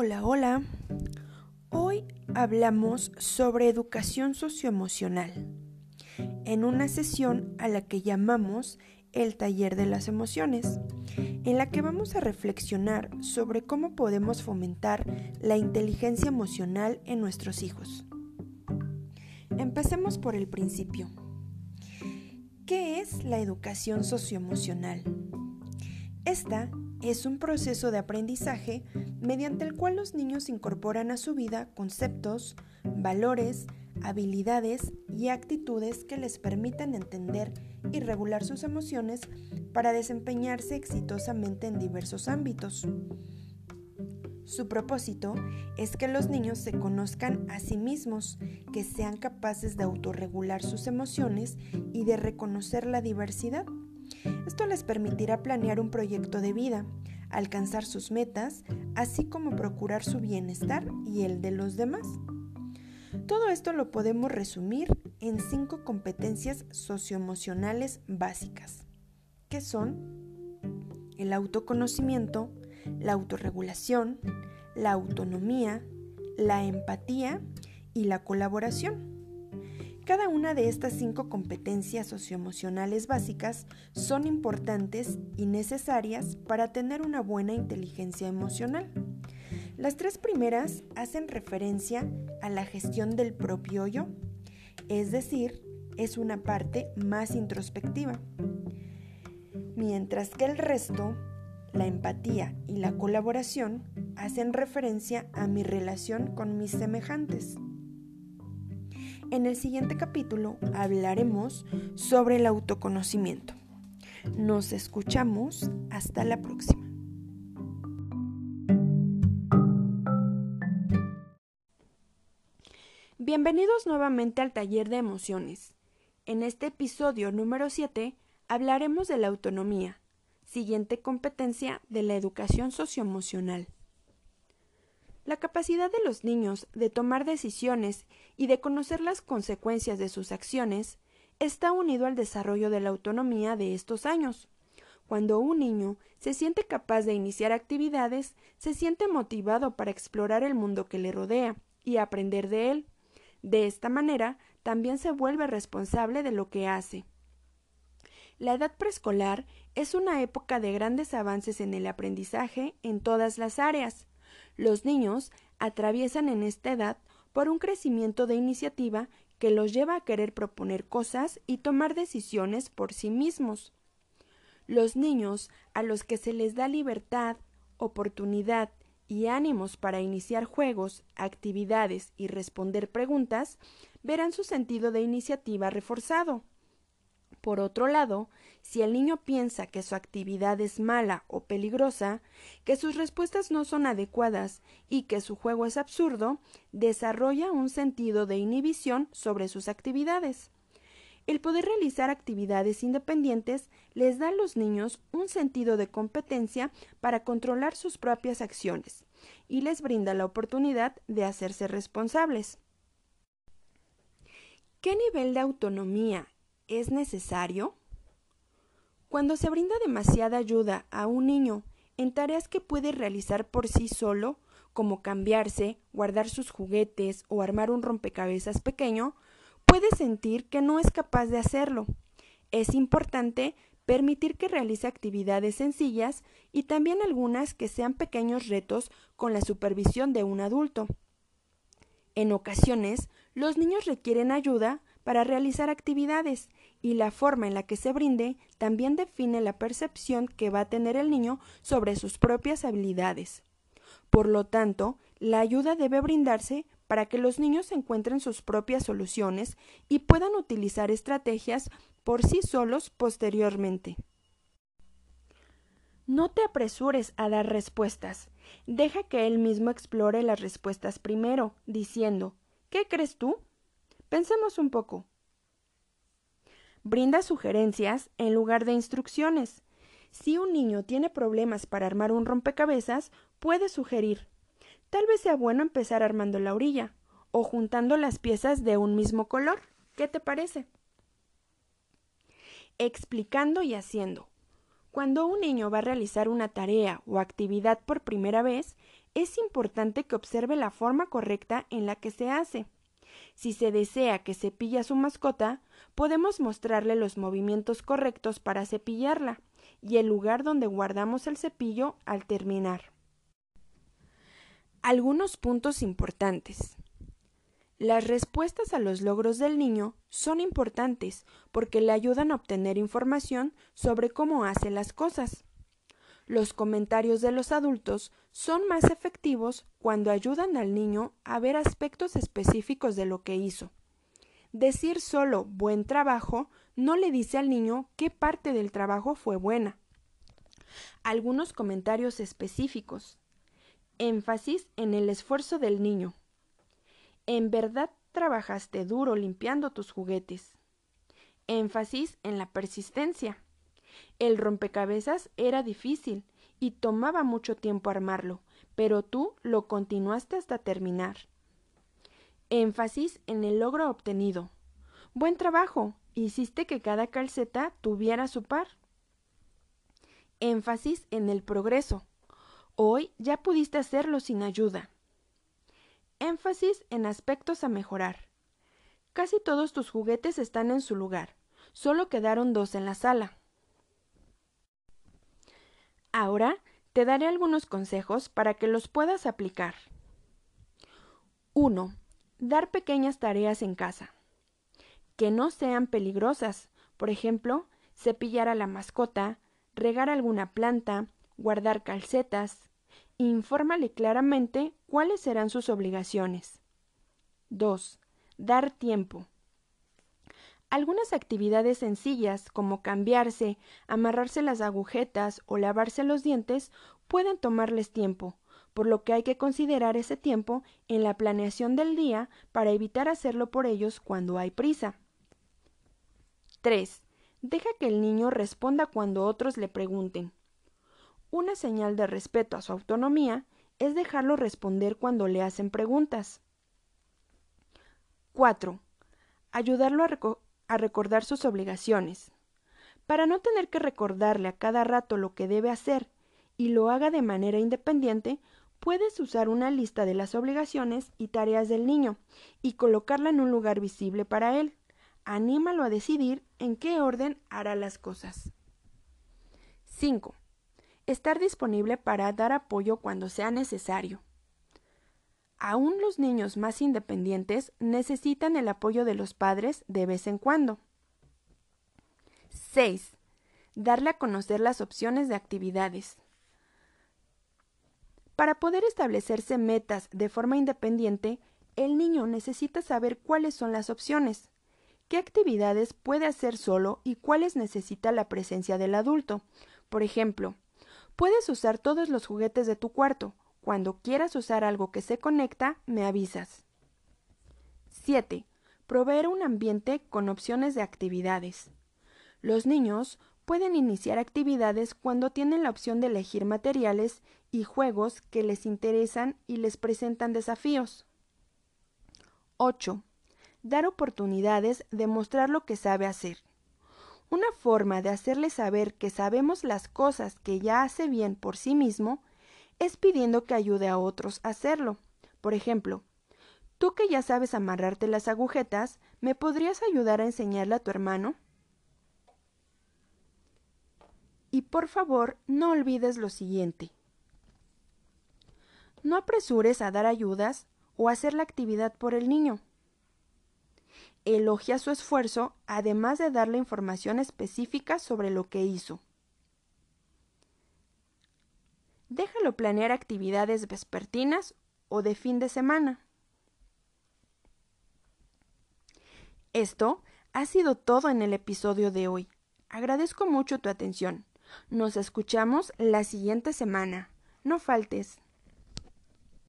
Hola, hola. Hoy hablamos sobre educación socioemocional en una sesión a la que llamamos el taller de las emociones, en la que vamos a reflexionar sobre cómo podemos fomentar la inteligencia emocional en nuestros hijos. Empecemos por el principio. ¿Qué es la educación socioemocional? Esta es un proceso de aprendizaje mediante el cual los niños incorporan a su vida conceptos, valores, habilidades y actitudes que les permitan entender y regular sus emociones para desempeñarse exitosamente en diversos ámbitos. Su propósito es que los niños se conozcan a sí mismos, que sean capaces de autorregular sus emociones y de reconocer la diversidad esto les permitirá planear un proyecto de vida, alcanzar sus metas, así como procurar su bienestar y el de los demás. Todo esto lo podemos resumir en cinco competencias socioemocionales básicas, que son el autoconocimiento, la autorregulación, la autonomía, la empatía y la colaboración. Cada una de estas cinco competencias socioemocionales básicas son importantes y necesarias para tener una buena inteligencia emocional. Las tres primeras hacen referencia a la gestión del propio yo, es decir, es una parte más introspectiva. Mientras que el resto, la empatía y la colaboración, hacen referencia a mi relación con mis semejantes. En el siguiente capítulo hablaremos sobre el autoconocimiento. Nos escuchamos hasta la próxima. Bienvenidos nuevamente al taller de emociones. En este episodio número 7 hablaremos de la autonomía, siguiente competencia de la educación socioemocional. La capacidad de los niños de tomar decisiones y de conocer las consecuencias de sus acciones está unido al desarrollo de la autonomía de estos años. Cuando un niño se siente capaz de iniciar actividades, se siente motivado para explorar el mundo que le rodea y aprender de él. De esta manera, también se vuelve responsable de lo que hace. La edad preescolar es una época de grandes avances en el aprendizaje en todas las áreas. Los niños atraviesan en esta edad por un crecimiento de iniciativa que los lleva a querer proponer cosas y tomar decisiones por sí mismos. Los niños a los que se les da libertad, oportunidad y ánimos para iniciar juegos, actividades y responder preguntas, verán su sentido de iniciativa reforzado. Por otro lado, si el niño piensa que su actividad es mala o peligrosa, que sus respuestas no son adecuadas y que su juego es absurdo, desarrolla un sentido de inhibición sobre sus actividades. El poder realizar actividades independientes les da a los niños un sentido de competencia para controlar sus propias acciones y les brinda la oportunidad de hacerse responsables. ¿Qué nivel de autonomía es necesario? Cuando se brinda demasiada ayuda a un niño en tareas que puede realizar por sí solo, como cambiarse, guardar sus juguetes o armar un rompecabezas pequeño, puede sentir que no es capaz de hacerlo. Es importante permitir que realice actividades sencillas y también algunas que sean pequeños retos con la supervisión de un adulto. En ocasiones, los niños requieren ayuda para realizar actividades y la forma en la que se brinde también define la percepción que va a tener el niño sobre sus propias habilidades. Por lo tanto, la ayuda debe brindarse para que los niños encuentren sus propias soluciones y puedan utilizar estrategias por sí solos posteriormente. No te apresures a dar respuestas. Deja que él mismo explore las respuestas primero, diciendo ¿Qué crees tú? Pensemos un poco. Brinda sugerencias en lugar de instrucciones. Si un niño tiene problemas para armar un rompecabezas, puede sugerir tal vez sea bueno empezar armando la orilla o juntando las piezas de un mismo color. ¿Qué te parece? Explicando y haciendo. Cuando un niño va a realizar una tarea o actividad por primera vez, es importante que observe la forma correcta en la que se hace. Si se desea que cepille a su mascota, podemos mostrarle los movimientos correctos para cepillarla y el lugar donde guardamos el cepillo al terminar. Algunos puntos importantes. Las respuestas a los logros del niño son importantes porque le ayudan a obtener información sobre cómo hace las cosas. Los comentarios de los adultos son más efectivos cuando ayudan al niño a ver aspectos específicos de lo que hizo. Decir solo buen trabajo no le dice al niño qué parte del trabajo fue buena. Algunos comentarios específicos. Énfasis en el esfuerzo del niño. En verdad trabajaste duro limpiando tus juguetes. Énfasis en la persistencia. El rompecabezas era difícil y tomaba mucho tiempo armarlo, pero tú lo continuaste hasta terminar. Énfasis en el logro obtenido. Buen trabajo. Hiciste que cada calceta tuviera su par. Énfasis en el progreso. Hoy ya pudiste hacerlo sin ayuda. Énfasis en aspectos a mejorar. Casi todos tus juguetes están en su lugar. Solo quedaron dos en la sala. Ahora te daré algunos consejos para que los puedas aplicar. 1. Dar pequeñas tareas en casa. Que no sean peligrosas. Por ejemplo, cepillar a la mascota, regar alguna planta, guardar calcetas, Infórmale claramente cuáles serán sus obligaciones. 2. Dar tiempo. Algunas actividades sencillas como cambiarse, amarrarse las agujetas o lavarse los dientes pueden tomarles tiempo, por lo que hay que considerar ese tiempo en la planeación del día para evitar hacerlo por ellos cuando hay prisa. 3. Deja que el niño responda cuando otros le pregunten. Una señal de respeto a su autonomía es dejarlo responder cuando le hacen preguntas. 4. Ayudarlo a, recordar sus obligaciones. Para no tener que recordarle a cada rato lo que debe hacer y lo haga de manera independiente, puedes usar una lista de las obligaciones y tareas del niño y colocarla en un lugar visible para él. Anímalo a decidir en qué orden hará las cosas. 5. Estar disponible para dar apoyo cuando sea necesario. Aún los niños más independientes necesitan el apoyo de los padres de vez en cuando. 6. Darle a conocer las opciones de actividades. Para poder establecerse metas de forma independiente, el niño necesita saber cuáles son las opciones, qué actividades puede hacer solo y cuáles necesita la presencia del adulto. Por ejemplo, Puedes usar todos los juguetes de tu cuarto. Cuando quieras usar algo que se conecta, me avisas. 7. Proveer un ambiente con opciones de actividades. Los niños pueden iniciar actividades cuando tienen la opción de elegir materiales y juegos que les interesan y les presentan desafíos. 8. Dar oportunidades de mostrar lo que sabe hacer. Una forma de hacerle saber que sabemos las cosas que ya hace bien por sí mismo es pidiendo que ayude a otros a hacerlo. Por ejemplo, tú que ya sabes amarrarte las agujetas, ¿me podrías ayudar a enseñarle a tu hermano? Y por favor, no olvides lo siguiente. No apresures a dar ayudas o hacer la actividad por el niño elogia su esfuerzo, además de darle información específica sobre lo que hizo. Déjalo planear actividades vespertinas o de fin de semana. Esto ha sido todo en el episodio de hoy. Agradezco mucho tu atención. Nos escuchamos la siguiente semana. No faltes.